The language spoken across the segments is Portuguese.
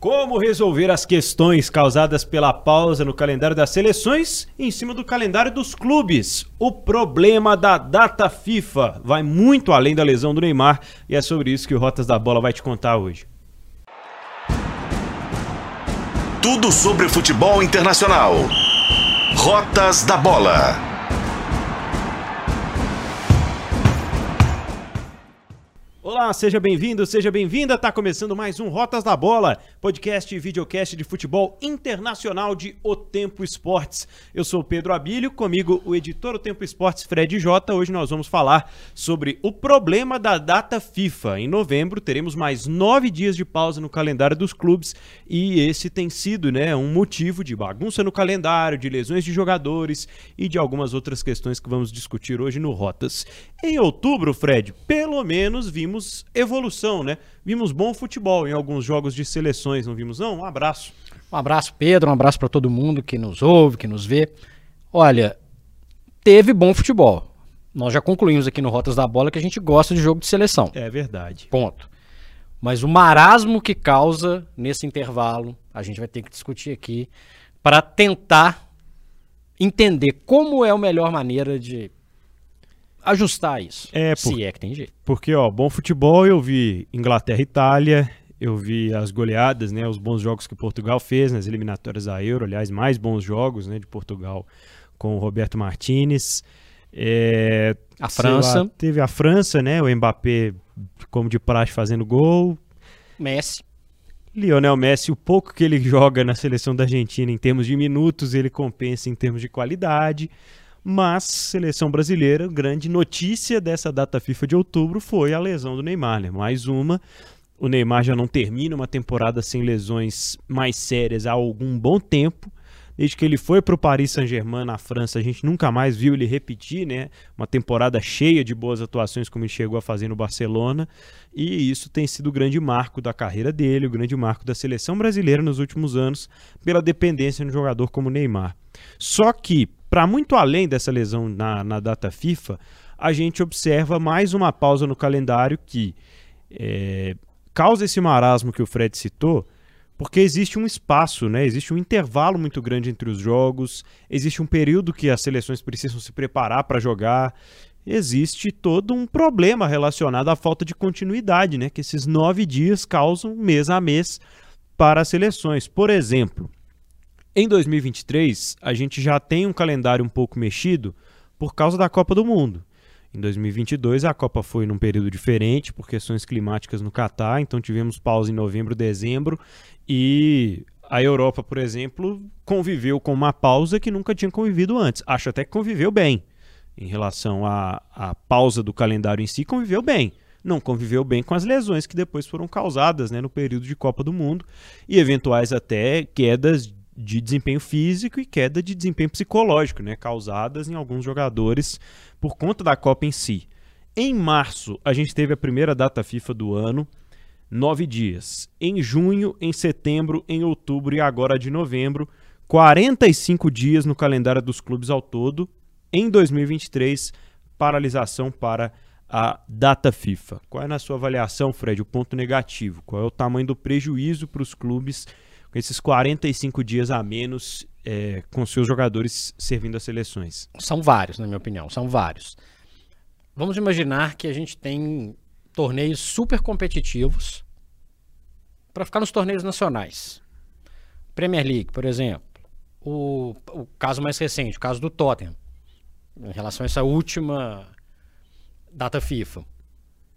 Como resolver as questões causadas pela pausa no calendário das seleções em cima do calendário dos clubes? O problema da data FIFA vai muito além da lesão do Neymar e é sobre isso que o Rotas da Bola vai te contar hoje. Tudo sobre futebol internacional. Rotas da Bola. Olá, seja bem-vindo, seja bem-vinda. Tá começando mais um Rotas da Bola, podcast e videocast de futebol internacional de O Tempo Esportes. Eu sou Pedro Abílio, comigo o editor O Tempo Esportes, Fred Jota. Hoje nós vamos falar sobre o problema da data FIFA. Em novembro teremos mais nove dias de pausa no calendário dos clubes e esse tem sido, né, um motivo de bagunça no calendário, de lesões de jogadores e de algumas outras questões que vamos discutir hoje no Rotas. Em outubro, Fred, pelo menos vimos evolução, né? Vimos bom futebol em alguns jogos de seleções, não vimos não? Um abraço. Um abraço, Pedro, um abraço para todo mundo que nos ouve, que nos vê. Olha, teve bom futebol. Nós já concluímos aqui no Rotas da Bola que a gente gosta de jogo de seleção. É verdade. Ponto. Mas o marasmo que causa nesse intervalo, a gente vai ter que discutir aqui para tentar entender como é a melhor maneira de ajustar isso. É, por, se é que tem jeito. Porque, ó, bom futebol eu vi Inglaterra e Itália, eu vi as goleadas, né, os bons jogos que Portugal fez nas eliminatórias da Euro, aliás, mais bons jogos, né, de Portugal com o Roberto Martinez. É, a França. Lá, teve a França, né, o Mbappé como de praxe fazendo gol. Messi. Lionel Messi, o pouco que ele joga na seleção da Argentina em termos de minutos, ele compensa em termos de qualidade. Mas, seleção brasileira, grande notícia dessa data FIFA de outubro foi a lesão do Neymar, né? Mais uma. O Neymar já não termina uma temporada sem lesões mais sérias há algum bom tempo. Desde que ele foi para o Paris Saint-Germain na França, a gente nunca mais viu ele repetir, né? Uma temporada cheia de boas atuações, como ele chegou a fazer no Barcelona. E isso tem sido o grande marco da carreira dele, o grande marco da seleção brasileira nos últimos anos, pela dependência de um jogador como Neymar. Só que, para muito além dessa lesão na, na data FIFA, a gente observa mais uma pausa no calendário que é, causa esse marasmo que o Fred citou, porque existe um espaço, né? existe um intervalo muito grande entre os jogos, existe um período que as seleções precisam se preparar para jogar, existe todo um problema relacionado à falta de continuidade, né? que esses nove dias causam mês a mês para as seleções. Por exemplo, em 2023, a gente já tem um calendário um pouco mexido por causa da Copa do Mundo. Em 2022, a Copa foi num período diferente por questões climáticas no Catar, então tivemos pausa em novembro, dezembro e a Europa, por exemplo, conviveu com uma pausa que nunca tinha convivido antes. Acho até que conviveu bem em relação à, à pausa do calendário em si, conviveu bem não conviveu bem com as lesões que depois foram causadas né, no período de Copa do Mundo e eventuais até quedas de desempenho físico e queda de desempenho psicológico, né, causadas em alguns jogadores por conta da Copa em si. Em março, a gente teve a primeira data FIFA do ano, nove dias. Em junho, em setembro, em outubro e agora de novembro, 45 dias no calendário dos clubes ao todo. Em 2023, paralisação para a data FIFA. Qual é, na sua avaliação, Fred, o ponto negativo? Qual é o tamanho do prejuízo para os clubes com esses 45 dias a menos é, com seus jogadores servindo as seleções? São vários, na minha opinião, são vários. Vamos imaginar que a gente tem torneios super competitivos para ficar nos torneios nacionais. Premier League, por exemplo. O, o caso mais recente, o caso do Tottenham, em relação a essa última data FIFA.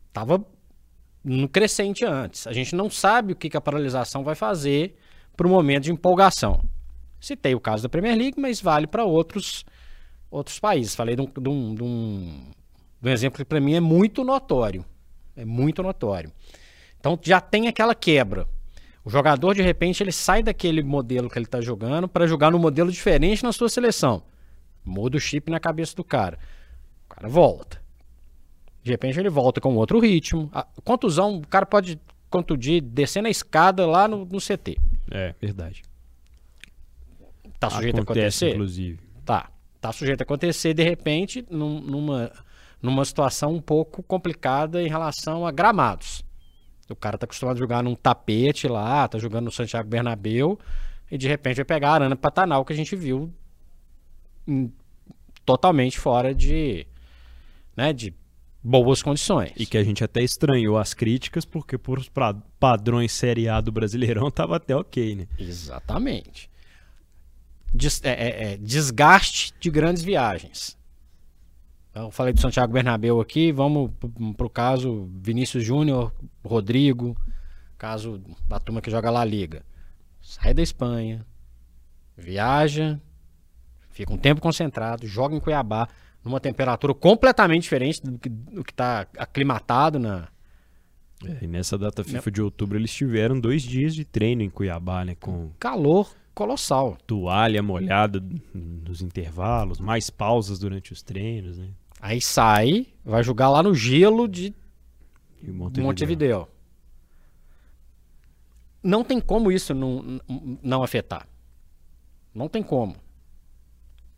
Estava no crescente antes. A gente não sabe o que, que a paralisação vai fazer para o momento de empolgação. Citei o caso da Premier League, mas vale para outros, outros países. Falei de um, de um, de um, de um exemplo que para mim é muito notório. É muito notório. Então já tem aquela quebra. O jogador, de repente, ele sai daquele modelo que ele está jogando para jogar num modelo diferente na sua seleção. Muda o chip na cabeça do cara. O cara volta. De repente ele volta com outro ritmo. A contusão, o cara pode contundir descendo a escada lá no, no CT. É, verdade. Tá sujeito Acontece, a acontecer? inclusive. Tá. Tá sujeito a acontecer, de repente, num, numa, numa situação um pouco complicada em relação a gramados. O cara tá acostumado a jogar num tapete lá, tá jogando no Santiago Bernabéu, e de repente vai pegar a Arana Pantanal que a gente viu em, totalmente fora de, né, de boas condições. E que a gente até estranhou as críticas, porque por padrões Série A do Brasileirão tava até ok, né? Exatamente. Des, é, é, é, desgaste de grandes viagens. Eu falei do Santiago Bernabéu aqui, vamos para o caso Vinícius Júnior, Rodrigo, caso da turma que joga lá Liga. Sai da Espanha, viaja, fica um tempo concentrado, joga em Cuiabá, numa temperatura completamente diferente do que está aclimatado na. É, e nessa data FIFA de outubro eles tiveram dois dias de treino em Cuiabá, né? Com calor colossal. Toalha molhada nos intervalos, mais pausas durante os treinos, né? Aí sai, vai jogar lá no gelo de Montevideo. Montevideo. Não tem como isso não, não afetar. Não tem como.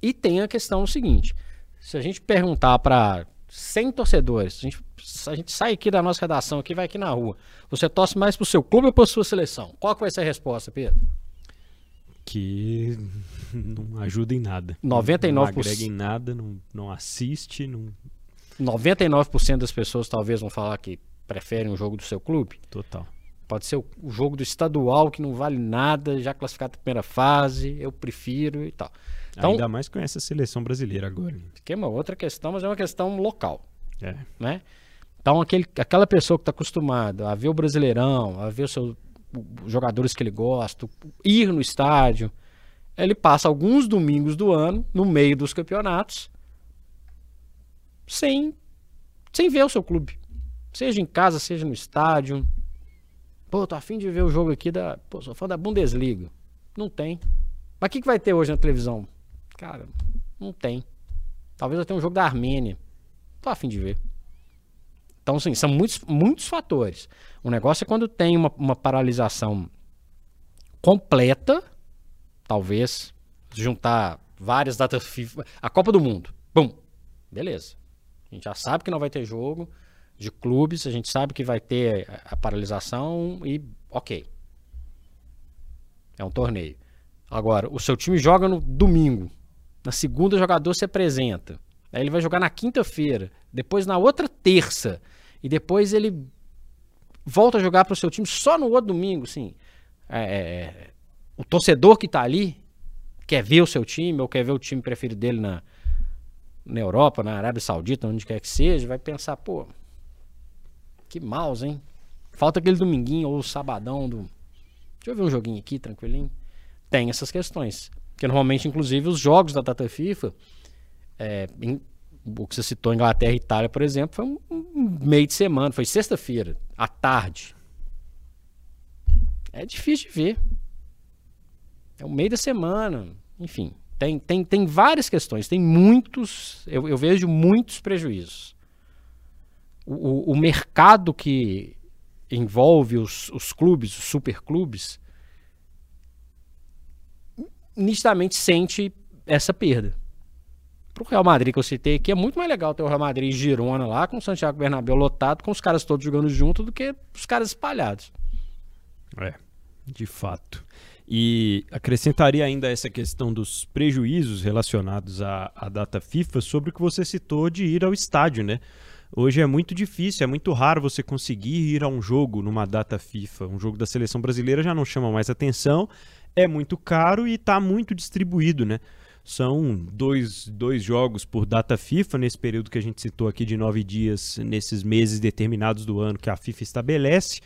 E tem a questão seguinte: se a gente perguntar para 100 torcedores, a gente, a gente sai aqui da nossa redação, aqui vai aqui na rua, você torce mais pro seu clube ou pra sua seleção? Qual que vai ser a resposta, Pedro? Que não ajuda em nada. 99%. Não agrega em nada, não, não assiste. Não... 99% das pessoas talvez vão falar que preferem o jogo do seu clube. Total. Pode ser o, o jogo do estadual que não vale nada, já classificado na primeira fase, eu prefiro e tal. Então, Ainda mais com essa seleção brasileira agora. Que é uma outra questão, mas é uma questão local. É. Né? Então, aquele, aquela pessoa que está acostumada a ver o Brasileirão, a ver os seus jogadores que ele gosta, ir no estádio, ele passa alguns domingos do ano, no meio dos campeonatos, sem, sem ver o seu clube. Seja em casa, seja no estádio. Pô, tô afim de ver o jogo aqui da. Pô, sou fã da Bundesliga. Não tem. Mas o que, que vai ter hoje na televisão? Cara, não tem. Talvez eu tenha um jogo da Armênia. Tô afim de ver. Então, assim, são muitos, muitos fatores. O negócio é quando tem uma, uma paralisação completa, talvez, juntar várias datas FIFA. A Copa do Mundo. Bum! Beleza. A gente já sabe que não vai ter jogo de clubes, a gente sabe que vai ter a paralisação e ok. É um torneio. Agora, o seu time joga no domingo. Na segunda, o jogador se apresenta. Aí ele vai jogar na quinta-feira. Depois na outra terça. E depois ele volta a jogar para o seu time só no outro domingo. Assim. É, é, é, o torcedor que está ali quer ver o seu time ou quer ver o time preferido dele na, na Europa, na Arábia Saudita, onde quer que seja, vai pensar, pô, que mouse, hein? Falta aquele dominguinho ou sabadão do. Deixa eu ver um joguinho aqui, tranquilinho. Tem essas questões. Porque normalmente, inclusive, os jogos da data FIFA, é, em, o que você citou, Inglaterra e Itália, por exemplo, foi um, um meio de semana, foi sexta-feira, à tarde. É difícil de ver. É o meio da semana, enfim. Tem, tem, tem várias questões, tem muitos, eu, eu vejo muitos prejuízos. O, o, o mercado que envolve os, os clubes, os superclubes, nitidamente sente essa perda. Pro Real Madrid que eu citei aqui, é muito mais legal ter o Real Madrid e Girona lá, com o Santiago Bernabéu lotado, com os caras todos jogando junto, do que os caras espalhados. É, de fato. E acrescentaria ainda essa questão dos prejuízos relacionados à, à data FIFA sobre o que você citou de ir ao estádio, né? Hoje é muito difícil, é muito raro você conseguir ir a um jogo numa data FIFA. Um jogo da seleção brasileira já não chama mais atenção é muito caro e está muito distribuído, né? São dois, dois jogos por data FIFA, nesse período que a gente citou aqui de nove dias, nesses meses determinados do ano que a FIFA estabelece.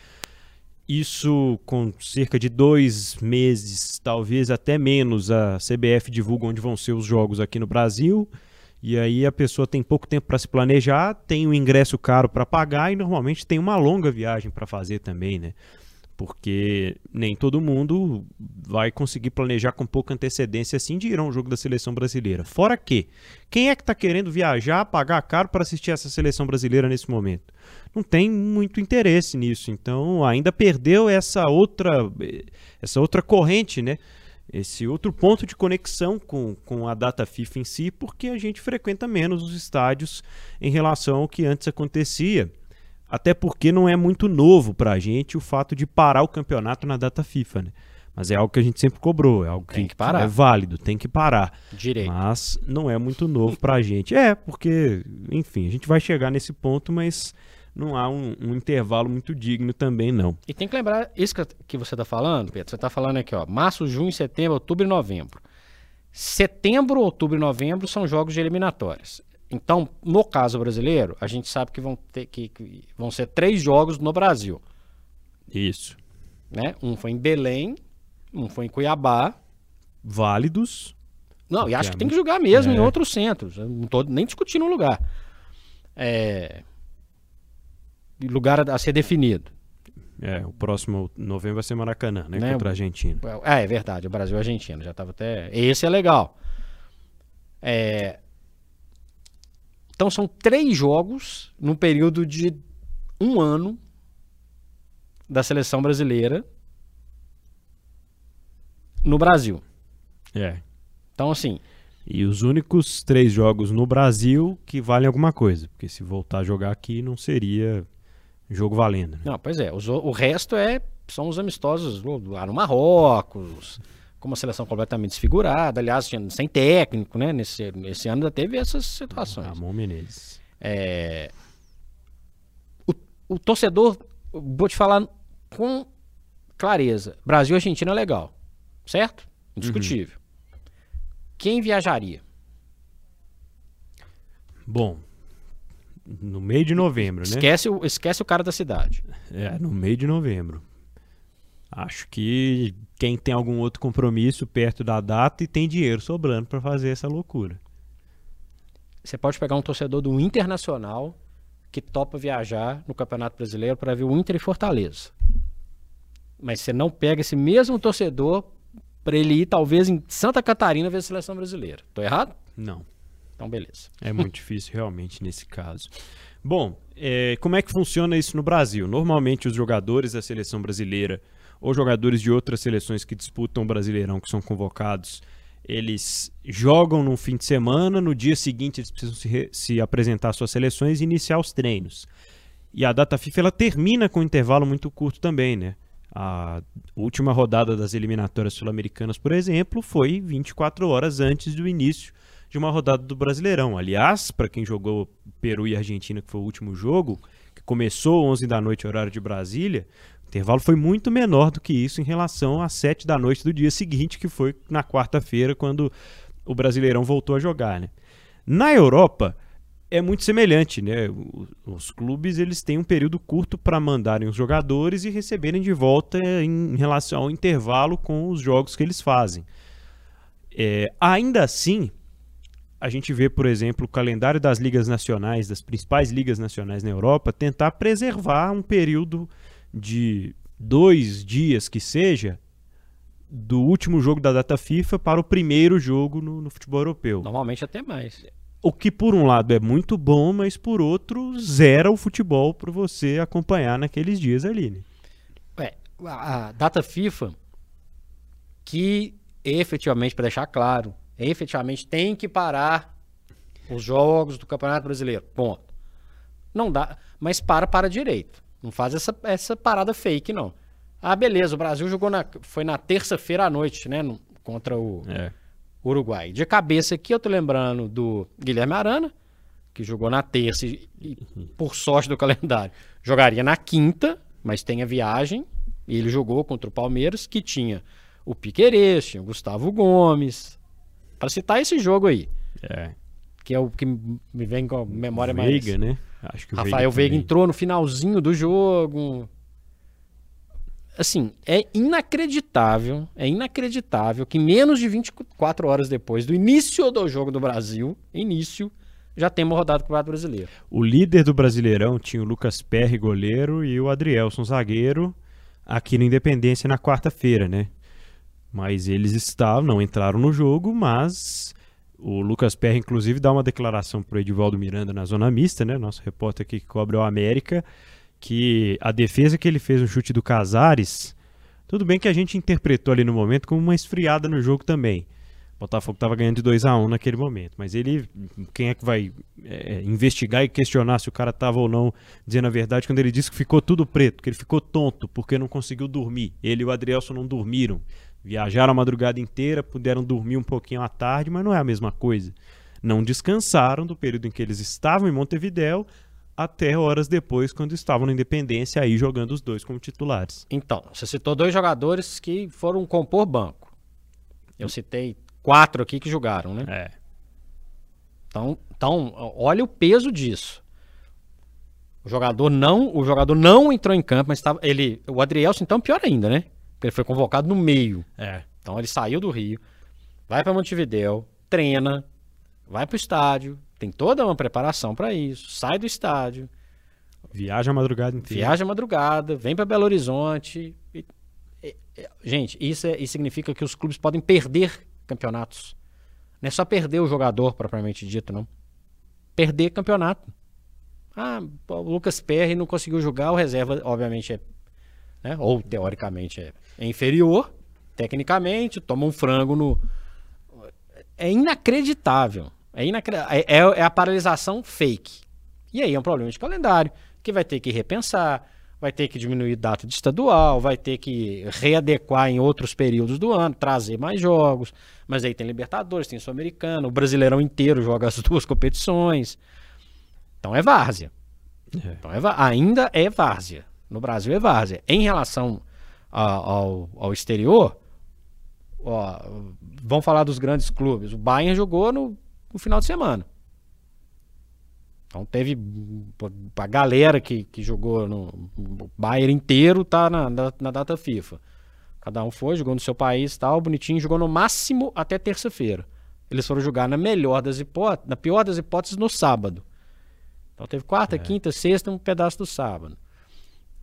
Isso com cerca de dois meses, talvez até menos, a CBF divulga onde vão ser os jogos aqui no Brasil. E aí a pessoa tem pouco tempo para se planejar, tem um ingresso caro para pagar e normalmente tem uma longa viagem para fazer também, né? Porque nem todo mundo vai conseguir planejar com pouca antecedência assim de ir a um jogo da seleção brasileira. Fora que, quem é que está querendo viajar, pagar caro para assistir essa seleção brasileira nesse momento? Não tem muito interesse nisso, então ainda perdeu essa outra, essa outra corrente, né? Esse outro ponto de conexão com, com a data FIFA em si, porque a gente frequenta menos os estádios em relação ao que antes acontecia Até porque não é muito novo pra gente o fato de parar o campeonato na data FIFA, né? Mas é algo que a gente sempre cobrou, é algo que, que parar. é válido, tem que parar. Direito. Mas não é muito novo pra gente. É, porque, enfim, a gente vai chegar nesse ponto, mas não há um, um intervalo muito digno também, não. E tem que lembrar, isso que, que você está falando, Pedro, você está falando aqui, ó, março, junho, setembro, outubro e novembro. Setembro, outubro e novembro são jogos de eliminatórias. Então, no caso brasileiro, a gente sabe que vão, ter, que, que vão ser três jogos no Brasil. Isso. Né? Um foi em Belém, um foi em Cuiabá. Válidos. Não, e acho É, que tem que jogar mesmo em é. outros centros. Eu não tô nem discutindo o lugar. É... Lugar a ser definido. É, o próximo novembro vai ser Maracanã, né? Né, Contra a Argentina. É, é verdade, o Brasil e a Argentina. Já tava até. Esse é legal. É, Então são três jogos num período de um ano da seleção brasileira no Brasil. É. Então, assim, E os únicos três jogos no Brasil que valem alguma coisa. Porque se voltar a jogar aqui, não seria jogo valendo. Né? não, pois é, os o o resto é são os amistosos lá no Marrocos, com uma seleção completamente desfigurada, aliás, sem técnico, né? Nesse, nesse ano ainda teve essas situações. Ramon Menezes. É, o, o torcedor, vou te falar com clareza: Brasil e Argentina é legal, certo? Indiscutível. Quem viajaria? Bom, no meio de novembro, né? Esquece, o, esquece o cara da cidade. É, no meio de novembro. Acho que quem tem algum outro compromisso perto da data e tem dinheiro sobrando pra fazer essa loucura. Você pode pegar um torcedor do Internacional que topa viajar no Campeonato Brasileiro para ver o Inter e Fortaleza. Mas você não pega esse mesmo torcedor para ele ir, talvez, em Santa Catarina ver a seleção brasileira. Tô errado? Não. Então, beleza. É muito difícil realmente nesse caso. Bom, é, como é que funciona isso no Brasil? Normalmente os jogadores da seleção brasileira ou jogadores de outras seleções que disputam o Brasileirão, que são convocados, eles jogam no fim de semana, no dia seguinte eles precisam se, se apresentar às suas seleções e iniciar os treinos. E a data FIFA ela termina com um intervalo muito curto também, né? A última rodada das eliminatórias sul-americanas, por exemplo, foi 24 horas antes do início de uma rodada do Brasileirão. Aliás, para quem jogou Peru e Argentina, que foi o último jogo, que começou 11 da noite, horário de Brasília, intervalo foi muito menor do que isso em relação às 7 da noite do dia seguinte, que foi na quarta-feira, quando o Brasileirão voltou a jogar. Né? Na Europa, é muito semelhante, né? Os clubes eles têm um período curto para mandarem os jogadores e receberem de volta em relação ao intervalo com os jogos que eles fazem. É, ainda assim, a gente vê, por exemplo, o calendário das ligas nacionais, das principais ligas nacionais na Europa, tentar preservar um período de dois dias que seja do último jogo da data FIFA para o primeiro jogo no, no futebol europeu. Normalmente até mais. O que por um lado é muito bom, mas por outro zera o futebol para você acompanhar naqueles dias ali. Né? É, a, a data FIFA, que efetivamente, para deixar claro, efetivamente tem que parar os jogos do Campeonato Brasileiro. Ponto. Não dá, mas para para direito. Não faz essa, essa parada fake, não. Ah, beleza, o Brasil jogou na. Foi na terça-feira à noite, né? no- contra o É. Uruguai. De cabeça aqui, eu tô lembrando do Guilherme Arana, que jogou na terça e, e, por sorte do calendário, jogaria na quinta, mas tem a viagem. E ele jogou contra o Palmeiras, que tinha o Piquerez, tinha o Gustavo Gomes. Para citar esse jogo aí, É. que é o que me vem com a memória mais. Veiga, né? Acho que o Rafael Veiga também. entrou no finalzinho do jogo. Assim, é inacreditável, é inacreditável que menos de 24 horas depois do início do jogo do Brasil, início, já temos rodado com o Campeonato Brasileiro. O líder do Brasileirão tinha o Lucas Perry, goleiro, e o Adrielson, zagueiro, aqui no Independência na quarta-feira, né? Mas eles estavam, não entraram no jogo, mas o Lucas Perry, inclusive, dá uma declaração para o Edivaldo Miranda na zona mista, né? Nosso repórter aqui que cobre o América, que a defesa que ele fez no chute do Casares, tudo bem que a gente interpretou ali no momento como uma esfriada no jogo também. O Botafogo estava ganhando de 2 a 1 naquele momento. Mas ele, quem é que vai é, investigar e questionar se o cara estava ou não dizendo a verdade quando ele disse que ficou tudo preto, que ele ficou tonto porque não conseguiu dormir. Ele e o Adrielson não dormiram. Viajaram a madrugada inteira, puderam dormir um pouquinho à tarde, mas não é a mesma coisa. Não descansaram do período em que eles estavam em Montevidéu até horas depois, quando estavam na Independência, aí jogando os dois como titulares. Então, você citou dois jogadores que foram compor banco. Eu citei quatro aqui que jogaram, né? É. Então, então, olha o peso disso. O jogador não, o jogador não entrou em campo, mas estava ele, o Adrielson então pior ainda, né? Ele foi convocado no meio. É. Então ele saiu do Rio, vai para Montevidéu, treina, vai para o estádio, tem toda uma preparação para isso, sai do estádio, Viaja a madrugada inteira. viaja à madrugada, vem para Belo Horizonte. e- e- e- gente, isso, é- isso significa que os clubes podem perder campeonatos. Não é só perder o jogador propriamente dito, não. Perder campeonato. Ah, o Lucas Perry não conseguiu jogar, o reserva, obviamente, é. Né, ou teoricamente é, é inferior, tecnicamente, toma um frango no. É inacreditável. É, inacre... é, é- é a paralisação fake. E aí é um problema de calendário, que vai ter que repensar, vai ter que diminuir data de estadual, vai ter que readequar em outros períodos do ano, trazer mais jogos. Mas aí tem Libertadores, tem Sul-Americano, o Brasileirão inteiro joga as duas competições. Então é várzea. É. Então é ainda é várzea. No Brasil é várzea. Em relação a- ao, ao exterior, ó, vamos falar dos grandes clubes. O Bayern jogou no, no final de semana. Então teve a galera que, que jogou no o Bayern inteiro tá na, na, na data FIFA. Cada um foi, jogou no seu país tal, bonitinho, jogou no máximo até terça-feira. Eles foram jogar na melhor das hipóteses, na pior das hipóteses, no sábado. Então teve quarta, quinta, sexta, um pedaço do sábado.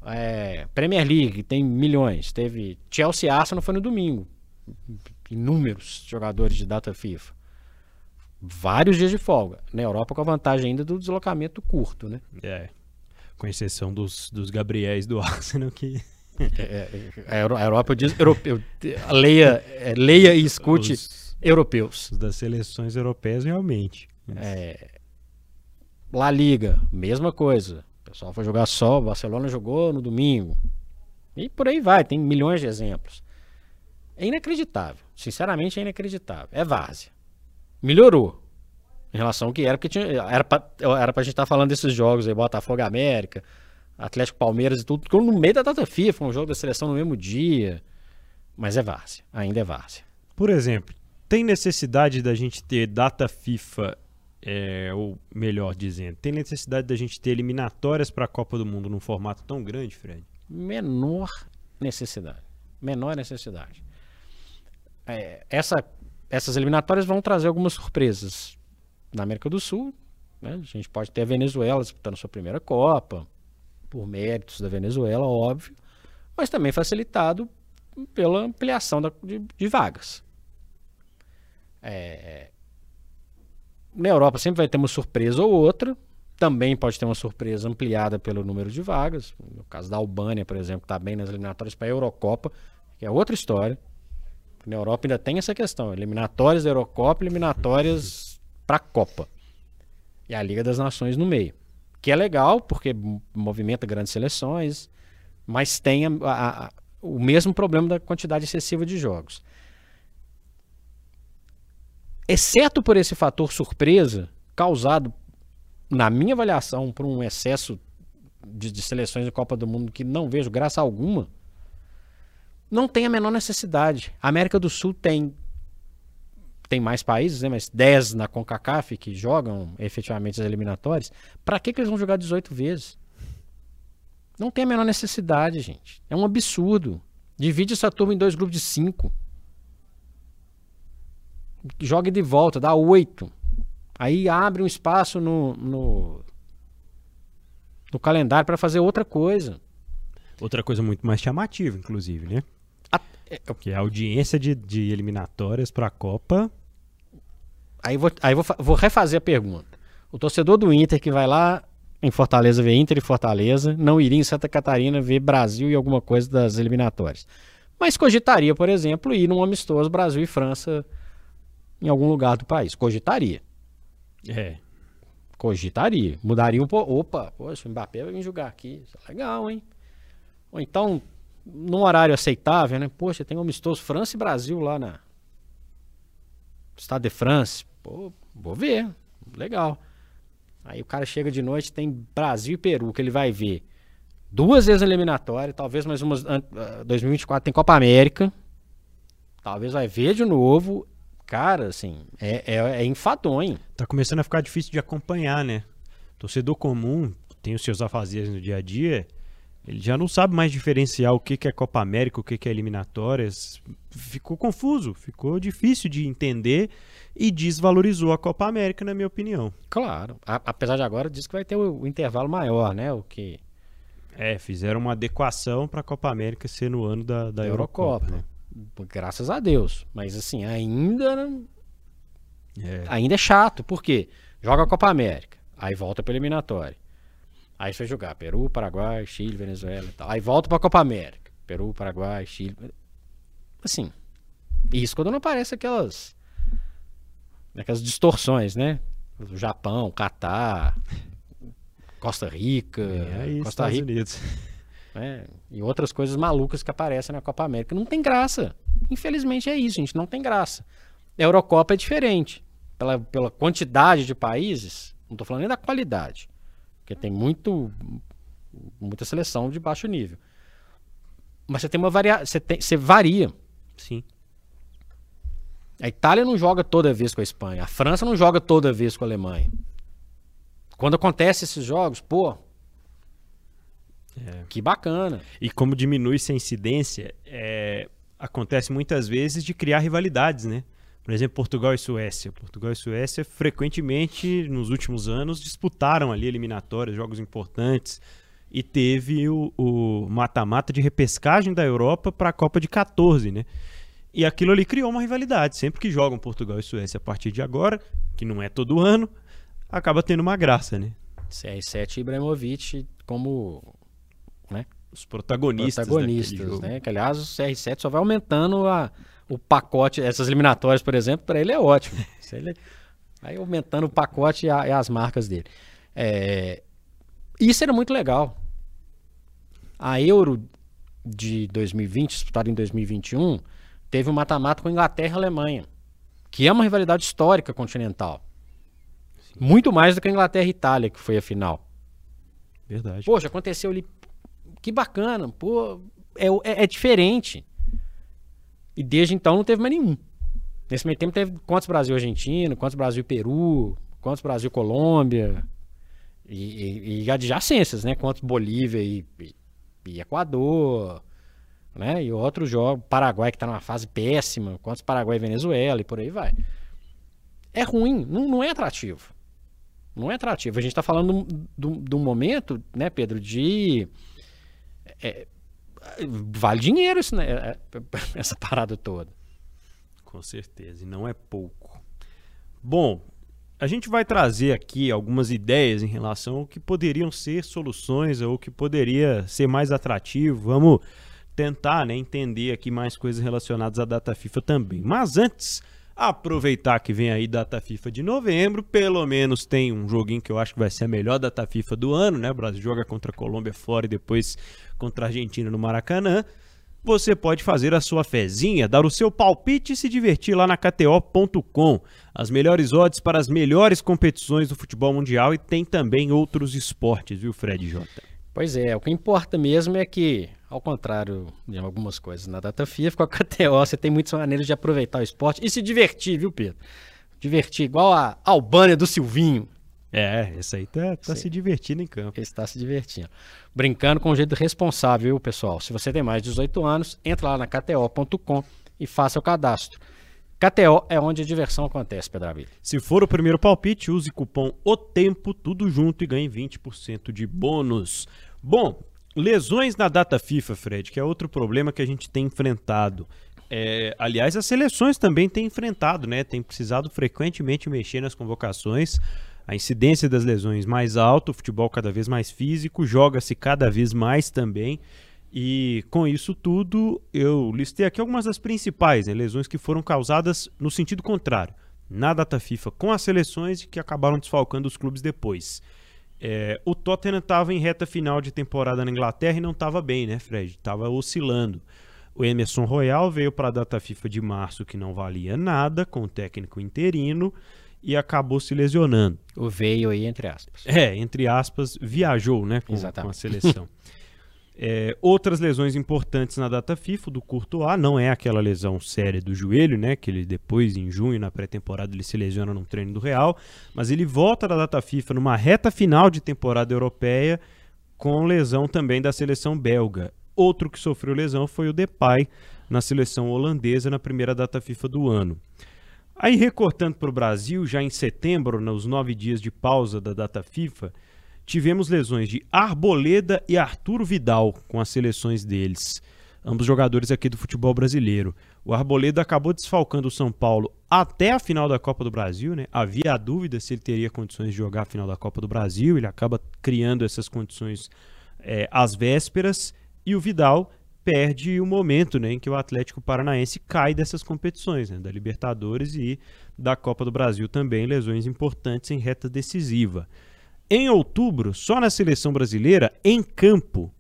É, Premier League tem milhões. Teve Chelsea Arsenal foi no domingo. Inúmeros jogadores de data FIFA. Vários dias de folga. Na Europa com a vantagem ainda do deslocamento curto, né? É. Com exceção dos, dos Gabriéis do Arsenal, que É, é, a Euro- a Europa diz europeu. Leia, é, leia e escute os, europeus. os das seleções europeias realmente. La Liga, mesma coisa. Pessoal foi jogar só, o Barcelona jogou no domingo. E por aí vai, tem milhões de exemplos. É inacreditável. Sinceramente, é inacreditável. É várzea. Melhorou em relação ao que era, porque tinha, era, pra, era pra gente estar falando desses jogos aí, Botafogo América, Atlético Palmeiras e tudo, no meio da data FIFA, um jogo da seleção no mesmo dia. Mas é várzea, ainda é várzea. Por exemplo, tem necessidade da gente ter data FIFA, é, ou melhor dizendo, tem necessidade da gente ter eliminatórias para a Copa do Mundo num formato tão grande, Fred? menor necessidade. Menor necessidade. É, essa, essas eliminatórias vão trazer algumas surpresas na América do Sul. né? A gente pode ter a Venezuela disputando sua primeira Copa, por méritos da Venezuela, óbvio, mas também facilitado pela ampliação da- de, de vagas. É, na Europa sempre vai ter uma surpresa ou outra, também pode ter uma surpresa ampliada pelo número de vagas. No caso da Albânia, por exemplo, está bem nas eliminatórias para a Eurocopa, que é outra história. Na Europa ainda tem essa questão: eliminatórias da Eurocopa, eliminatórias para a Copa. E a Liga das Nações no meio. Que é legal, porque movimenta grandes seleções, mas tem a- a- a- o mesmo problema da quantidade excessiva de jogos. Exceto por esse fator surpresa causado na minha avaliação, por um excesso de, de seleções de Copa do Mundo que não vejo graça alguma, não tem a menor necessidade. A América do Sul tem tem mais países, né, mas 10 na CONCACAF que jogam efetivamente as eliminatórias. Para que, que eles vão jogar 18 vezes? Não tem a menor necessidade, gente. É um absurdo. Divide essa turma em dois grupos de cinco. Jogue de volta, dá oito. Aí abre um espaço no, no, no calendário para fazer outra coisa. Outra coisa muito mais chamativa, inclusive, né? A- é, Que é a audiência de, de eliminatórias para a Copa. Aí, vou, aí vou, vou refazer a pergunta. O torcedor do Inter que vai lá em Fortaleza ver Inter e Fortaleza não iria em Santa Catarina ver Brasil e alguma coisa das eliminatórias. Mas cogitaria, por exemplo, ir num amistoso Brasil e França em algum lugar do país. Cogitaria. É. Cogitaria. Mudaria um pouco. Opa, poxa, o Mbappé vai vir jogar aqui. Isso é legal, hein? Ou então, num horário aceitável, né? Poxa, tem um amistoso França e Brasil lá na. Estado de France. Pô, vou ver. Legal. Aí o cara chega de noite, tem Brasil e Peru, que ele vai ver duas vezes eliminatória, talvez mais umas. 2024 tem Copa América. Talvez vai ver de novo. Cara, assim, é, é, é enfadonho. Tá começando a ficar difícil de acompanhar, né? Torcedor comum tem os seus afazeres no dia a dia. Ele já não sabe mais diferenciar o que, que é Copa América, o que, que é eliminatórias. Ficou confuso, ficou difícil de entender e desvalorizou a Copa América, na minha opinião. Claro. A, apesar de agora, diz que vai ter o, o, intervalo maior, né? O que. É, fizeram uma adequação para a Copa América ser no ano da, da Eurocopa. Eurocopa. Né? Graças a Deus. Mas assim, ainda. É. Ainda é chato. Por quê? Joga a Copa América. Aí volta para eliminatória. Aí você vai jogar Peru, Paraguai, Chile, Venezuela e tal. Aí volta para a Copa América. Peru, Paraguai, Chile. Assim. Isso quando não aparece aquelas. Aquelas distorções, né? O Japão, Catar, Costa Rica, é, Costa Estados Rica. Unidos né? E outras coisas malucas que aparecem na Copa América. Não tem graça. Infelizmente é isso, gente. Não tem graça. A Eurocopa é diferente. Pela, pela quantidade de países, não estou falando nem da qualidade. Porque tem muito, muita seleção de baixo nível. Mas você tem uma varia... você, tem... você varia. Sim. A Itália não joga toda vez com a Espanha. A França não joga toda vez com a Alemanha. Quando acontece esses jogos, pô, é. Que bacana. E como diminui essa incidência, é, acontece muitas vezes de criar rivalidades, né? Por exemplo, Portugal e Suécia. Portugal e Suécia frequentemente, nos últimos anos, disputaram ali eliminatórias, jogos importantes. E teve o mata-mata de repescagem da Europa para a Copa de 14, né? E aquilo ali criou uma rivalidade. Sempre que jogam Portugal e Suécia a partir de agora, que não é todo ano, acaba tendo uma graça, né? CR7 e Ibrahimovic como né? Os protagonistas. Protagonistas, né? Que aliás o CR7 só vai aumentando a, o pacote, essas eliminatórias, por exemplo, para ele é ótimo. ele vai aumentando o pacote e, a, e as marcas dele. É, isso era muito legal. A Euro de 2020, disputada em 2021, teve um mata-mata com Inglaterra e Alemanha, que é uma rivalidade histórica continental. Sim. Muito mais do que a Inglaterra e Itália, que foi a final. Verdade. Poxa, aconteceu ali que bacana, pô, é, é, é, diferente. E desde então não teve mais nenhum. Nesse meio tempo teve quantos Brasil Argentina, quantos Brasil Peru, quantos Brasil Colômbia, e, e, e adjacências, né? Quantos Bolívia e, e, e Equador, né? E outros jogos, Paraguai que tá numa fase péssima, quantos Paraguai e Venezuela e por aí vai. É ruim, não, não é atrativo. Não é atrativo. A gente está falando de um momento, né, Pedro, de é, vale dinheiro isso, né? É, essa parada toda. Com certeza, e não é pouco. Bom, a gente vai trazer aqui algumas ideias em relação ao que poderiam ser soluções ou que poderia ser mais atrativo. Vamos tentar né, entender aqui mais coisas relacionadas à data FIFA também. Mas antes, Aproveitar que vem aí data FIFA de novembro, pelo menos tem um joguinho que eu acho que vai ser a melhor data FIFA do ano, né? O Brasil joga contra a Colômbia fora e depois contra a Argentina no Maracanã. Você pode fazer a sua fezinha, dar o seu palpite e se divertir lá na KTO.com. As melhores odds para as melhores competições do futebol mundial e tem também outros esportes, viu, Fred Jota? Pois é, o que importa mesmo é que ao contrário de algumas coisas na data FIFA, com a KTO você tem muitas maneiras de aproveitar o esporte e se divertir, viu, Pedro? Divertir, igual a Albânia do Silvinho. É, esse aí tá, tá se divertindo em campo. Esse tá se divertindo. Brincando com um jeito responsável, viu, pessoal? Se você tem mais de 18 anos, entra lá na KTO.com e faça o cadastro. KTO é onde a diversão acontece, Pedro Se for o primeiro palpite, use cupom O Tempo, tudo junto e ganhe 20% de bônus. Bom, Lesões na data FIFA, Fred, que é outro problema que a gente tem enfrentado. É, aliás, as seleções também têm enfrentado, né? Tem precisado frequentemente mexer nas convocações. A incidência das lesões mais alta, o futebol cada vez mais físico, joga-se cada vez mais também. E com isso tudo, eu listei aqui algumas das principais né? lesões que foram causadas no sentido contrário, na data FIFA com as seleções e que acabaram desfalcando os clubes depois. É, o Tottenham estava em reta final de temporada na Inglaterra e não estava bem, né, Fred? Estava oscilando. O Emerson Royal veio para a data FIFA de março que não valia nada, com o técnico interino, e acabou se lesionando. O veio aí, entre aspas. É, entre aspas, viajou né, com, com a seleção. É, outras lesões importantes na data FIFA do Courtois não é aquela lesão séria do joelho, né? Que ele depois, em junho, na pré-temporada, ele se lesiona num treino do Real, mas ele volta da data FIFA numa reta final de temporada europeia com lesão também da seleção belga. Outro que sofreu lesão foi o Depay na seleção holandesa na primeira data FIFA do ano. Aí recortando para o Brasil, já em setembro, nos nove dias de pausa da data FIFA, tivemos lesões de Arboleda e Arturo Vidal com as seleções deles, ambos jogadores aqui do futebol brasileiro. O Arboleda acabou desfalcando o São Paulo até a final da Copa do Brasil, né? Havia a dúvida se ele teria condições de jogar a final da Copa do Brasil, ele acaba criando essas condições é, às vésperas, e o Vidal perde o momento né, em que o Atlético Paranaense cai dessas competições, né, da Libertadores e da Copa do Brasil também, lesões importantes em reta decisiva. Em outubro, só na seleção brasileira, em campo,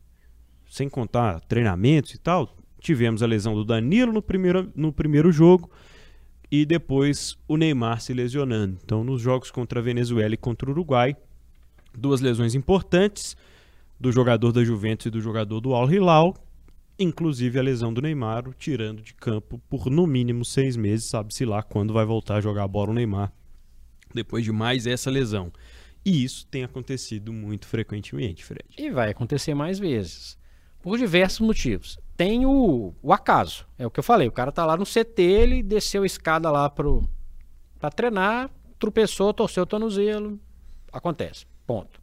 sem contar treinamentos e tal, tivemos a lesão do Danilo no primeiro, no primeiro jogo e depois o Neymar se lesionando. Então, nos jogos contra a Venezuela e contra o Uruguai, duas lesões importantes do jogador da Juventus e do jogador do Al Hilal, inclusive a lesão do Neymar, tirando de campo por no mínimo seis meses, sabe-se lá quando vai voltar a jogar a bola o Neymar, depois de mais essa lesão. E isso tem acontecido muito frequentemente, Fred. E vai acontecer mais vezes. Por diversos motivos. Tem o, o acaso. É o que eu falei. O cara tá lá no CT, ele desceu a escada lá pro, pra treinar, tropeçou, torceu o tornozelo. Acontece. Ponto.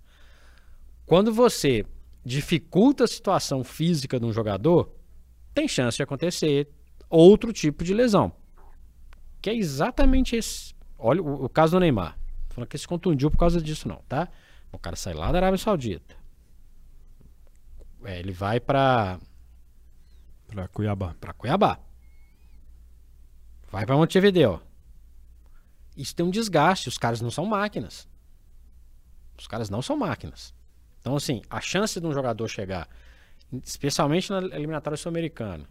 Quando você dificulta a situação física de um jogador, tem chance de acontecer outro tipo de lesão. Que é exatamente esse. Olha o, o caso do Neymar falando que ele se contundiu por causa disso, não, tá? O cara sai lá da Arábia Saudita. É, ele vai pra. Pra Cuiabá. Pra Cuiabá. Vai pra Montevideo. Isso tem um desgaste. Os caras não são máquinas. Os caras não são máquinas. Então, assim, a chance de um jogador chegar, especialmente na eliminatória sul-americana,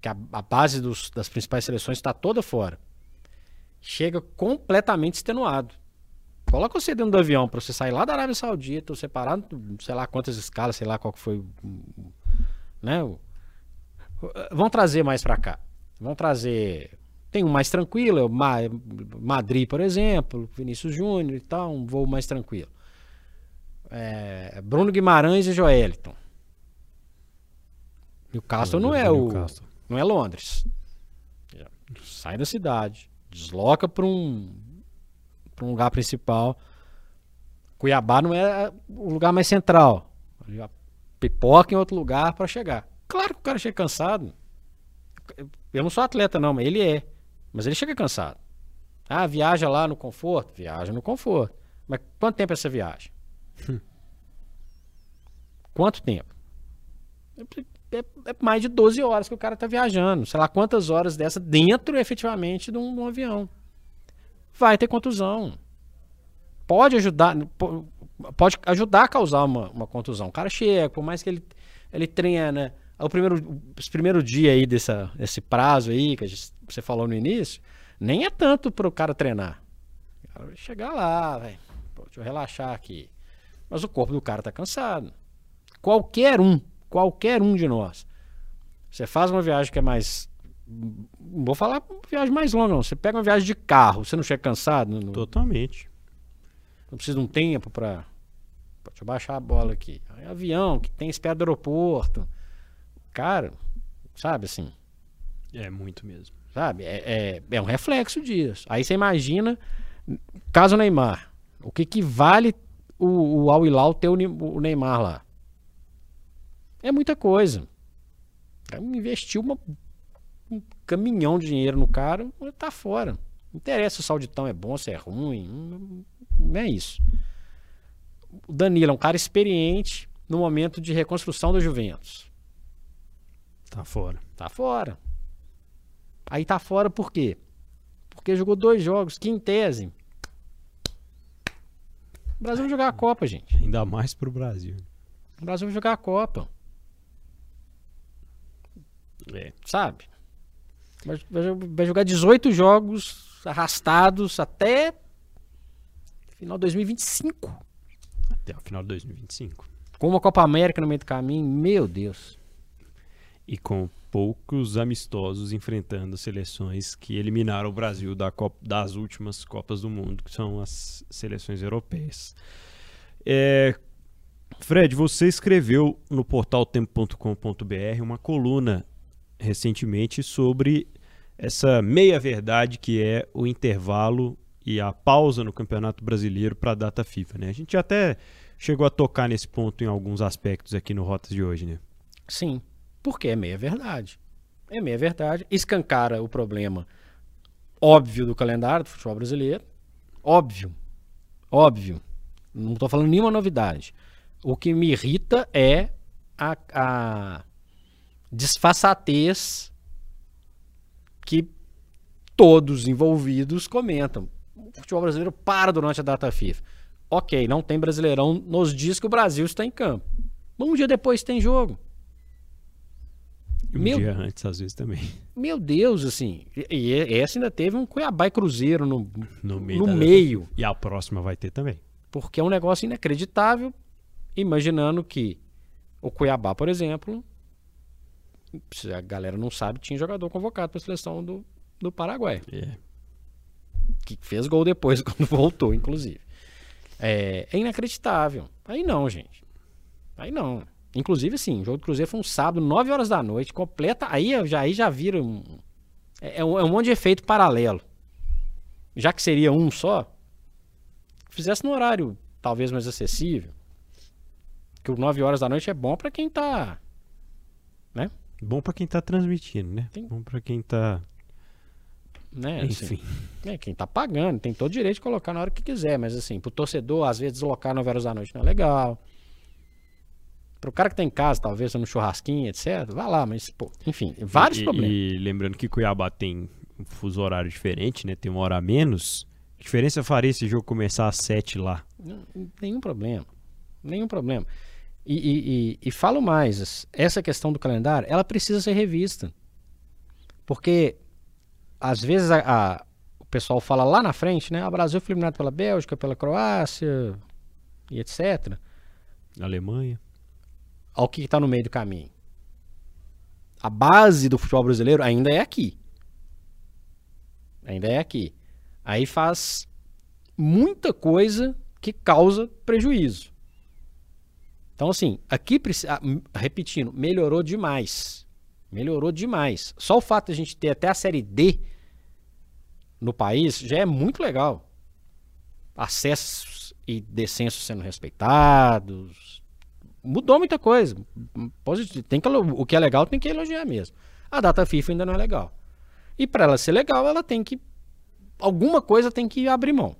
que a, a base dos, das principais seleções está toda fora, chega completamente extenuado. Coloca você dentro do avião para você sair lá da Arábia Saudita, você parar, sei lá quantas escalas, sei lá qual que foi. Né? Vão trazer mais para cá. Vão trazer. Tem um mais tranquilo, é Madrid, por exemplo, Vinícius Júnior e tal, um voo mais tranquilo. É, Bruno Guimarães e Joeliton. Newcastle não é o. Não é Londres. Sai da cidade, desloca para um para um lugar principal. Cuiabá não é o lugar mais central. Pipoca em outro lugar para chegar. Claro que o cara chega cansado. Eu não sou atleta, não, mas ele é. Mas ele chega cansado. Ah, viaja lá no conforto? Viaja no conforto. Mas quanto tempo é essa viagem? Quanto tempo? É, é, mais de 12 horas que o cara tá viajando. Sei lá quantas horas dessa dentro efetivamente de um, de um avião vai ter contusão. Pode ajudar, pode ajudar a causar uma, uma contusão. O cara chega, por mais que ele, ele treina, né? o primeiro, os primeiro dia aí dessa, desse prazo aí que gente, você falou no início, nem é tanto para o cara treinar. Chegar lá, velho, deixa eu relaxar aqui. Mas o corpo do cara tá cansado. Qualquer um, qualquer um de nós. Você faz uma viagem que é mais vou falar viagem mais longa, não. Você pega uma viagem de carro, você não chega cansado? No... Totalmente. Não precisa de um tempo para. Deixa eu baixar a bola aqui. Aí, avião que tem espera do aeroporto. Cara, sabe assim. É muito mesmo. Sabe? É, é, é um reflexo disso. Aí você imagina, caso Neymar, o que, que vale o, o Al Hilal ter o, o Neymar lá? É muita coisa. Investiu uma um caminhão de dinheiro no cara, tá fora. Não interessa se o Sauditão é bom, se é ruim. Não é isso. O Danilo é um cara experiente no momento de reconstrução da Juventus. Tá fora. Tá fora. Aí tá fora por quê? Porque jogou dois jogos, que em tese. O Brasil vai jogar a Copa, gente. Ainda mais pro Brasil. O Brasil vai jogar a Copa. É. Sabe? Vai, vai- jogar 18 jogos arrastados até final de 2025. Até o final de 2025. Com uma Copa América no meio do caminho, meu Deus. E com poucos amistosos enfrentando seleções que eliminaram o Brasil da Copa- das últimas Copas do Mundo, que são as seleções europeias. É, Fred, você escreveu no portal tempo.com.br uma coluna recentemente sobre essa meia-verdade que é o intervalo e a pausa no Campeonato Brasileiro para a data FIFA. Né? A gente até chegou a tocar nesse ponto em alguns aspectos aqui no Rotas de hoje. Né? Sim, porque é meia verdade. É meia verdade. Escancara o problema óbvio do calendário do futebol brasileiro. Óbvio. Óbvio. Não estou falando nenhuma novidade. O que me irrita é a, a disfarçatez que todos envolvidos comentam. O futebol brasileiro para durante a data FIFA. Ok, não tem brasileirão nos dias que o Brasil está em campo. Mas um dia depois tem jogo. Um Meu- dia antes, às vezes, também. Meu Deus, assim. E, essa ainda teve um Cuiabá e Cruzeiro no, No meio. no meio. E a próxima vai ter também. Porque é um negócio inacreditável. Imaginando que o Cuiabá, por exemplo, se a galera não sabe, tinha jogador convocado para a seleção do, do Paraguai. É. Que fez gol depois, quando voltou, inclusive. É, é inacreditável. Aí não, gente. Aí não. Inclusive, assim, o jogo do Cruzeiro foi um sábado, 9 horas da noite, completa. Aí já, aí já vira um. É, é um, é um monte de efeito paralelo. Já que seria um só, fizesse no horário talvez mais acessível. Que o 9 horas da noite é bom pra quem tá. Bom pra quem tá transmitindo, né? Tem- Bom pra quem tá. Né, assim, Enfim. É, quem tá pagando, tem todo direito de colocar na hora que quiser, mas assim, pro torcedor, às vezes deslocar 9 horas da noite não é legal. Pro cara que tá em casa, talvez, no churrasquinho, etc., vai lá, mas, pô, enfim, vários e, problemas. E lembrando que Cuiabá tem um fuso horário diferente, né? Tem uma hora a menos. Que diferença faria esse jogo começar às 7 lá? Não- Nenhum problema. Nenhum problema. E, e, e, e falo mais, essa questão do calendário, ela precisa ser revista. Porque, às vezes, a, a- o pessoal fala lá na frente, né? O Brasil foi eliminado pela Bélgica, pela Croácia, e etc. Alemanha. ao que está no meio do caminho. A base do futebol brasileiro ainda é aqui. Ainda é aqui. Aí faz muita coisa que causa prejuízo. Então, assim, aqui, ah, repetindo, melhorou demais. Melhorou demais. Só o fato de a gente ter até a Série D no país já é muito legal. Acessos e descensos sendo respeitados, mudou muita coisa. Tem que, o que é legal tem que elogiar mesmo. A data FIFA ainda não é legal. E para ela ser legal, ela tem que. Alguma coisa tem que abrir mão.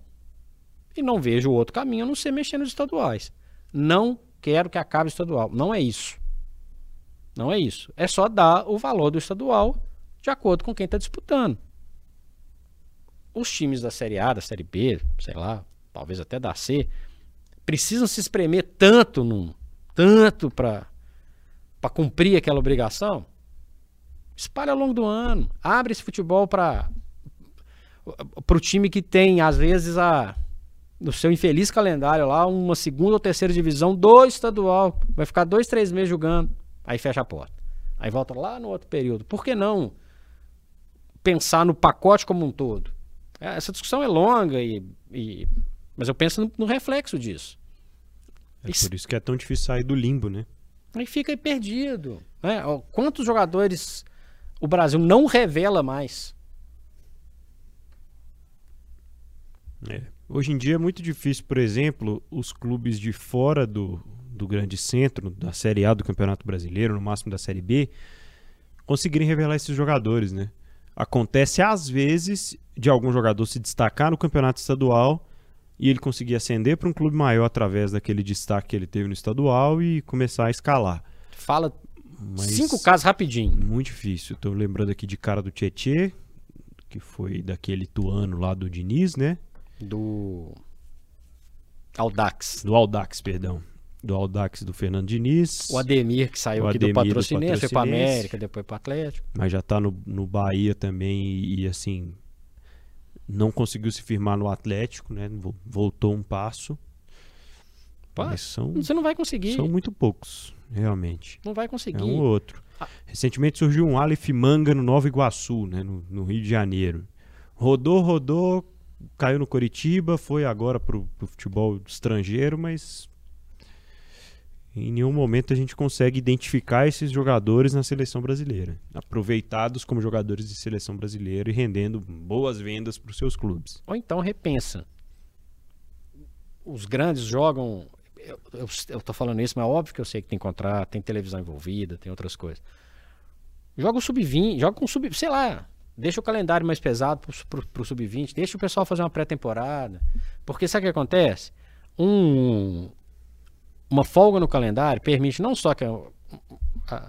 E não vejo outro caminho a não ser mexer nos estaduais. Não quero que acabe o estadual. Não é isso. Não é isso. É só dar o valor do estadual de acordo com quem está disputando. Os times da Série A, da Série B, sei lá, talvez até da C, precisam se espremer tanto num, tanto para cumprir aquela obrigação, espalha ao longo do ano, abre esse futebol para o time que tem às vezes a no seu infeliz calendário lá uma segunda ou terceira divisão do estadual, vai ficar dois três meses jogando, aí fecha a porta, aí volta lá no outro período. Por que não pensar no pacote como um todo? É, Essa discussão é longa e, e- mas eu penso no- no reflexo disso. É Isso- por isso que é tão difícil sair do limbo, né? Aí fica aí perdido. Né? Quantos jogadores o Brasil não revela mais? É. Hoje em dia é muito difícil, por exemplo, os clubes de fora do, do grande centro, da Série A do Campeonato Brasileiro, no máximo da Série B, conseguirem revelar esses jogadores, né? Acontece às vezes de algum jogador se destacar no campeonato estadual e ele conseguir ascender para um clube maior através daquele destaque que ele teve no estadual e começar a escalar. Fala Mas cinco casos rapidinho. muito difícil. Estou lembrando aqui de cara do Tietê, que foi daquele tuano lá do Diniz, né? Do Aldax. Do Aldax, perdão. Do Aldax do Fernando Diniz. O Ademir, que saiu O aqui do Ademir do patrocinense, foi pra Patrocinense. América, depois pro Atlético. mas já tá no, no Bahia também e, e, assim não conseguiu se firmar no Atlético, né? Vo- Voltou um passo. Mas são, Você não vai conseguir. são muito poucos, realmente. Não vai conseguir. É um ou outro. Ah. Recentemente surgiu um Aleph Manga no Nova Iguaçu, né? No, no Rio de Janeiro. Rodou, rodou, caiu no Coritiba, foi agora pro, pro futebol estrangeiro, mas em nenhum momento a gente consegue identificar esses jogadores na seleção brasileira. Aproveitados como jogadores de seleção brasileira e rendendo boas vendas para os seus clubes. Ou então repensa. Os grandes jogam. Eu, tô falando isso, mas é óbvio que eu sei que tem contrato, tem televisão envolvida, tem outras coisas. Joga o sub-20, joga com sub. Sei lá. Deixa o calendário mais pesado pro, pro sub-20, deixa o pessoal fazer uma pré-temporada. Porque sabe o que acontece? Um, uma folga no calendário permite não só que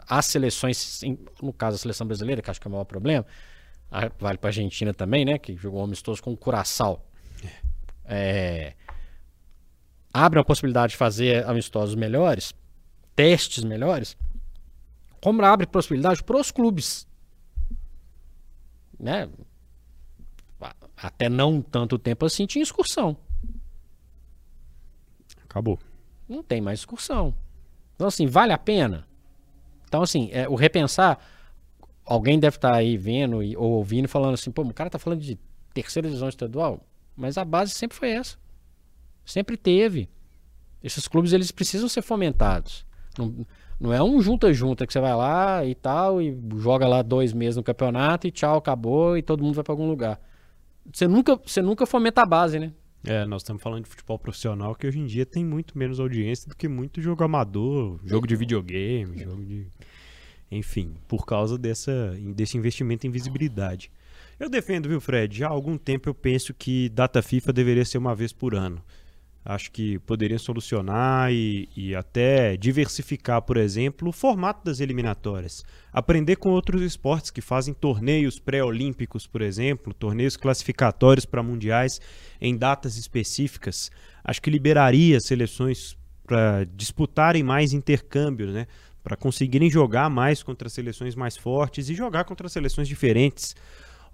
as seleções, no caso a seleção brasileira, que acho que é o maior problema, vale para a Argentina também, né? Que jogou amistoso com o Curaçao. É, abre a possibilidade de fazer amistosos melhores, testes melhores, como abre possibilidade para os clubes. Né? Até não tanto tempo assim tinha excursão. Acabou. Não tem mais excursão. Então, assim, vale a pena? Então, assim, é, o repensar, alguém deve estar aí vendo e, ou ouvindo falando assim, pô, o cara tá falando de terceira divisão estadual, mas a base sempre foi essa. Sempre teve. Esses clubes, eles precisam ser fomentados. Não, não é um junta-junta que você vai lá e tal, e joga lá dois meses no campeonato e tchau, acabou, e todo mundo vai para algum lugar. Você nunca, você nunca fomenta a base, né? É, nós estamos falando de futebol profissional que hoje em dia tem muito menos audiência do que muito jogo amador, jogo de videogame, jogo de. Enfim, por causa dessa, desse investimento em visibilidade. Eu defendo, viu, Fred? Já há algum tempo eu penso que data FIFA deveria ser uma vez por ano. Acho que poderiam solucionar e, e até diversificar, por exemplo, o formato das eliminatórias. Aprender com outros esportes que fazem torneios pré-olímpicos, por exemplo, torneios classificatórios para mundiais em datas específicas. Acho que liberaria seleções para disputarem mais intercâmbios, né? Para conseguirem jogar mais contra seleções mais fortes e jogar contra seleções diferentes.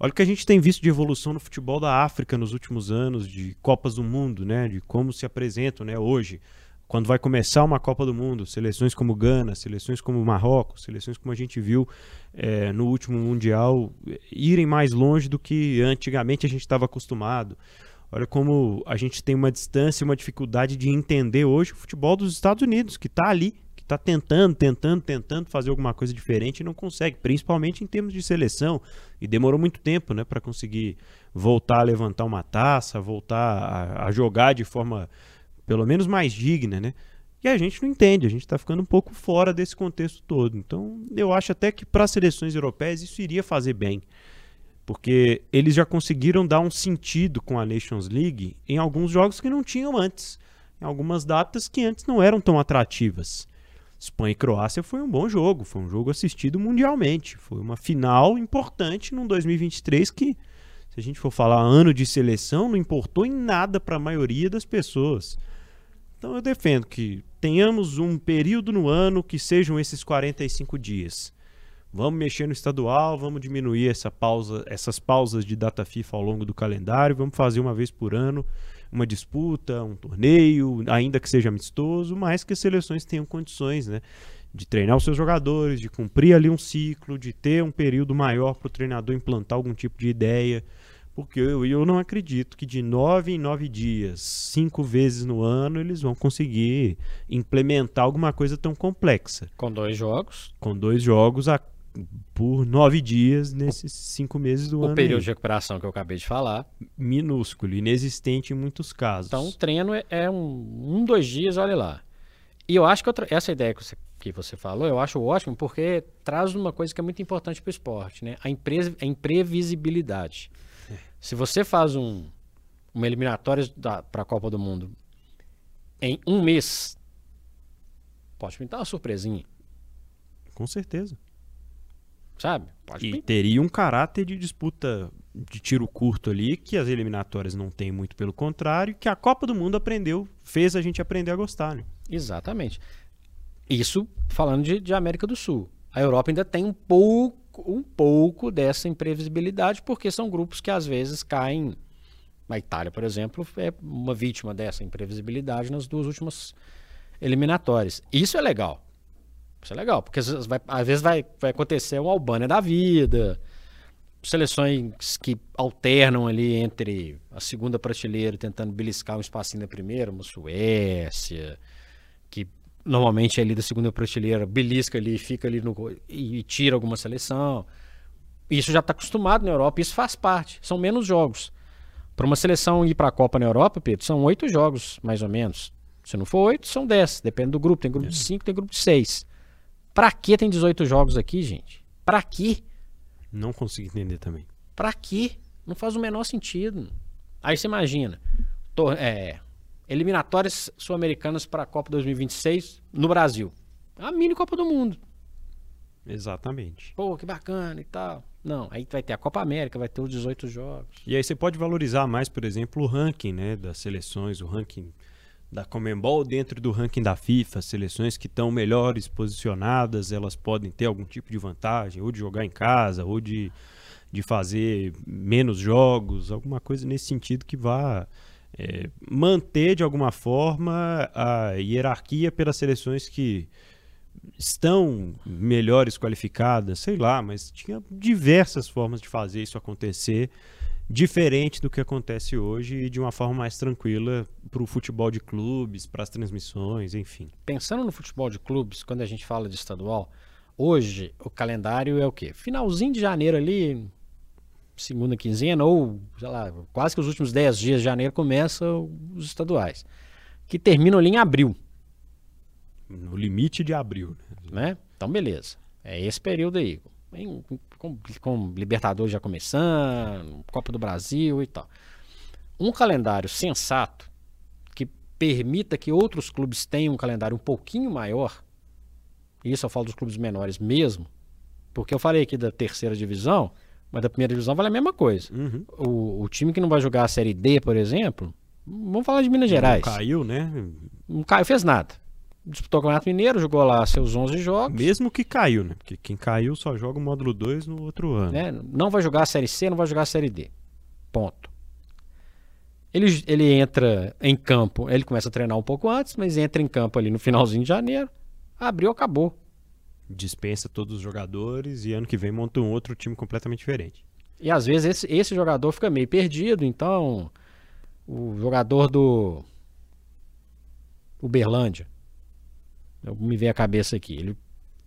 Olha o que a gente tem visto de evolução no futebol da África nos últimos anos, de Copas do Mundo, né? De como se apresentam, né? Hoje, quando vai começar uma Copa do Mundo, seleções como Gana, seleções como Marrocos, seleções como a gente viu eh, no último Mundial, eh, irem mais longe do que antigamente a gente estava acostumado. Olha como a gente tem uma distância, uma dificuldade de entender hoje o futebol dos Estados Unidos, que está ali, está tentando, tentando, tentando fazer alguma coisa diferente e não consegue, principalmente em termos de seleção. E demorou muito tempo né, para conseguir voltar a levantar uma taça, voltar a, a jogar de forma pelo menos mais digna, né? E a gente não entende, a gente está ficando um pouco fora desse contexto todo. Então, eu acho até que para seleções europeias isso iria fazer bem porque eles já conseguiram dar um sentido com a Nations League em alguns jogos que não tinham antes, em algumas datas que antes não eram tão atrativas. Espanha e Croácia foi um bom jogo, foi um jogo assistido mundialmente, foi uma final importante num 2023 que, se a gente for falar ano de seleção, não importou em nada para a maioria das pessoas. Então eu defendo que tenhamos um período no ano que sejam esses 45 dias. Vamos mexer no estadual, vamos diminuir essa pausa, essas pausas de data FIFA ao longo do calendário, vamos fazer uma vez por ano uma disputa, um torneio, ainda que seja amistoso, mas que as seleções tenham condições, né, de treinar os seus jogadores, de cumprir ali um ciclo, de ter um período maior para o treinador implantar algum tipo de ideia, porque eu, eu não acredito que de nove em nove dias, cinco vezes no ano, eles vão conseguir implementar alguma coisa tão complexa Com dois jogos. com dois jogos a- por nove dias nesses cinco meses do O ano. período aí. de recuperação que eu acabei de falar. minúsculo, inexistente em muitos casos. Então, o treino é, é um, um, dois dias, olha lá. E eu acho que outra- essa ideia que você, que você falou, eu acho ótimo, porque traz uma coisa que é muito importante para o esporte, né? A, impre, a imprevisibilidade. Se você faz um, uma eliminatória para a Copa do Mundo em um mês, pode pintar uma surpresinha, Com certeza. Sabe? Pode E teria um caráter de disputa de tiro curto ali, que as eliminatórias não tem muito pelo contrário, que a Copa do Mundo aprendeu, fez a gente aprender a gostar, né? Exatamente. Isso falando de, de América do Sul. A Europa ainda tem um pouco, um pouco dessa imprevisibilidade, porque são grupos que às vezes caem. A Itália, por exemplo, é uma vítima dessa imprevisibilidade nas duas últimas eliminatórias. Isso é legal. Isso é legal, porque às vezes vai, às vezes vai, vai acontecer uma Albânia da vida, seleções que alternam ali entre a segunda prateleira tentando beliscar um espacinho da primeira, uma Suécia, que normalmente é ali da segunda prateleira belisca ali, fica ali no, e, e tira alguma seleção. Isso já está acostumado na Europa, isso faz parte. São menos jogos. Para uma seleção ir para a Copa na Europa, Pedro, são oito jogos, mais ou menos. Se não for oito, são dez. Depende do grupo. Tem grupo de cinco, tem grupo de seis. Pra que tem 18 jogos aqui, gente? Pra quê? Não consigo entender também. Pra quê? Não faz o menor sentido. Aí você imagina, tor- é, eliminatórias sul-americanas para a Copa 2026 no Brasil. A mini Copa do Mundo. Exatamente. Pô, que bacana e tal. Não, aí vai ter a Copa América, vai ter os 18 jogos. E aí você pode valorizar mais, por exemplo, o ranking né, das seleções, o ranking da Comembol dentro do ranking da FIFA. Seleções que estão melhores posicionadas, elas podem ter algum tipo de vantagem, ou de jogar em casa, ou de, de fazer menos jogos, alguma coisa nesse sentido que vá é, manter de alguma forma a hierarquia pelas seleções que estão melhores qualificadas, sei lá, mas tinha diversas formas de fazer isso acontecer, diferente do que acontece hoje e de uma forma mais tranquila para o futebol de clubes, para as transmissões, enfim. Pensando no futebol de clubes, quando a gente fala de estadual, hoje o calendário é o quê? Finalzinho de janeiro ali, segunda quinzena, ou, sei lá, quase que os últimos 10 dias de janeiro começam os estaduais, que terminam ali em abril, No limite de abril. né? né? Então, beleza. É esse período aí. Em- Com, com Libertadores já começando, Copa do Brasil e tal. Um calendário sensato que permita que outros clubes tenham um calendário um pouquinho maior, e isso eu falo dos clubes menores mesmo, porque eu falei aqui da terceira divisão, mas da primeira divisão vale a mesma coisa. Uhum. O, o time que não vai jogar a Série D, por exemplo, vamos falar de Minas Gerais. Não caiu, né? Não caiu, fez nada. Disputou o Campeonato Mineiro, jogou lá seus 11 jogos. Mesmo que caiu, né? Porque quem caiu só joga o módulo 2 no outro ano. né? Não vai jogar a Série C, não vai jogar a Série D. Ponto. Ele, ele entra em campo, ele começa a treinar um pouco antes, mas entra em campo ali no finalzinho de janeiro. Abriu, acabou. Dispensa todos os jogadores e ano que vem monta um outro time completamente diferente. E às vezes esse, esse jogador fica meio perdido, então o jogador do Uberlândia, me veio a cabeça aqui, ele,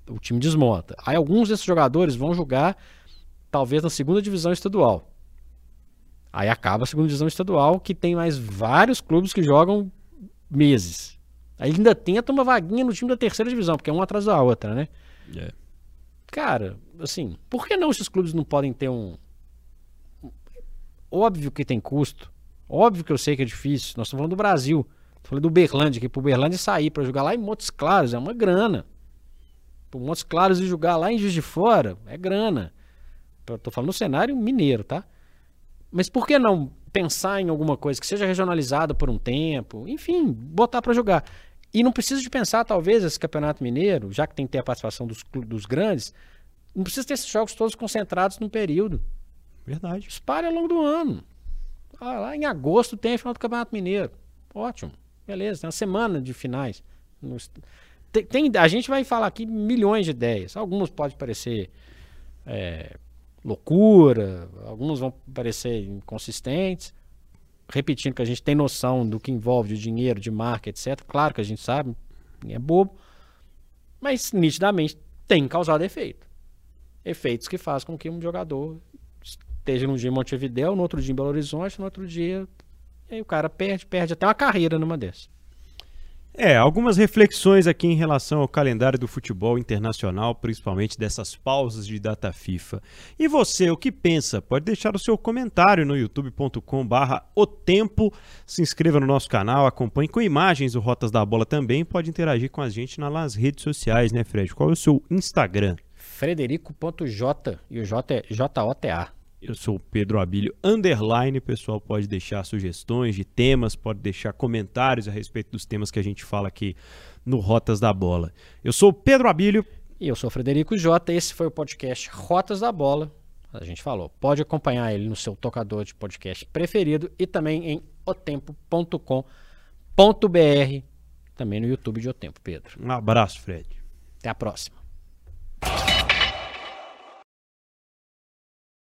o time desmonta. Aí alguns desses jogadores vão jogar talvez na segunda divisão estadual. Aí acaba a segunda divisão estadual, que tem mais vários clubes que jogam meses. Aí ainda tenta uma vaguinha no time da terceira divisão, porque é uma atrás da outra, né? Cara, assim, por que não esses clubes não podem ter um. Óbvio que tem custo. Óbvio que eu sei que é difícil. Nós estamos falando do Brasil. Falando do Uberlândia, que pro Uberlândia sair para jogar lá em Montes Claros é uma grana. Pro Montes Claros e jogar lá em Juiz de Fora é grana. Eu tô falando no cenário mineiro, tá? Mas por que não pensar em alguma coisa que seja regionalizada por um tempo? Enfim, botar para jogar. E não precisa de pensar, talvez, esse campeonato mineiro, já que tem que ter a participação dos, dos grandes, não precisa ter esses jogos todos concentrados num período. Verdade. Espalhe ao longo do ano. Ah, lá em agosto tem a final do Campeonato Mineiro. Ótimo. Beleza, tem uma semana de finais. Tem, tem- a gente vai falar aqui milhões de ideias. Algumas podem parecer é, loucura, algumas vão parecer inconsistentes. Repetindo que a gente tem noção do que envolve de dinheiro, de marca, etc. Claro que a gente sabe, é bobo. Mas nitidamente tem causado efeito. Efeitos que fazem com que um jogador esteja num dia em Montevidéu, no outro dia em Belo Horizonte, no outro dia. E aí o cara perde, perde até uma carreira numa dessas. É, algumas reflexões aqui em relação ao calendário do futebol internacional, principalmente dessas pausas de data FIFA. E você, o que pensa? Pode deixar o seu comentário no youtube.com barra o tempo, se inscreva no nosso canal, acompanhe com imagens o Rotas da Bola também, pode interagir com a gente nas redes sociais, né Fred? Qual é o seu Instagram? Frederico.j e o J é J-O-T-A. Eu sou o Pedro Abílio Underline. O pessoal pode deixar sugestões de temas, pode deixar comentários a respeito dos temas que a gente fala aqui no Rotas da Bola. Eu sou o Pedro Abílio. E eu sou o Frederico Jota. Esse foi o podcast Rotas da Bola. A gente falou. Pode acompanhar ele no seu tocador de podcast preferido e também em otempo.com.br. Também no YouTube de O Tempo, Pedro. Um abraço, Fred. Até a próxima.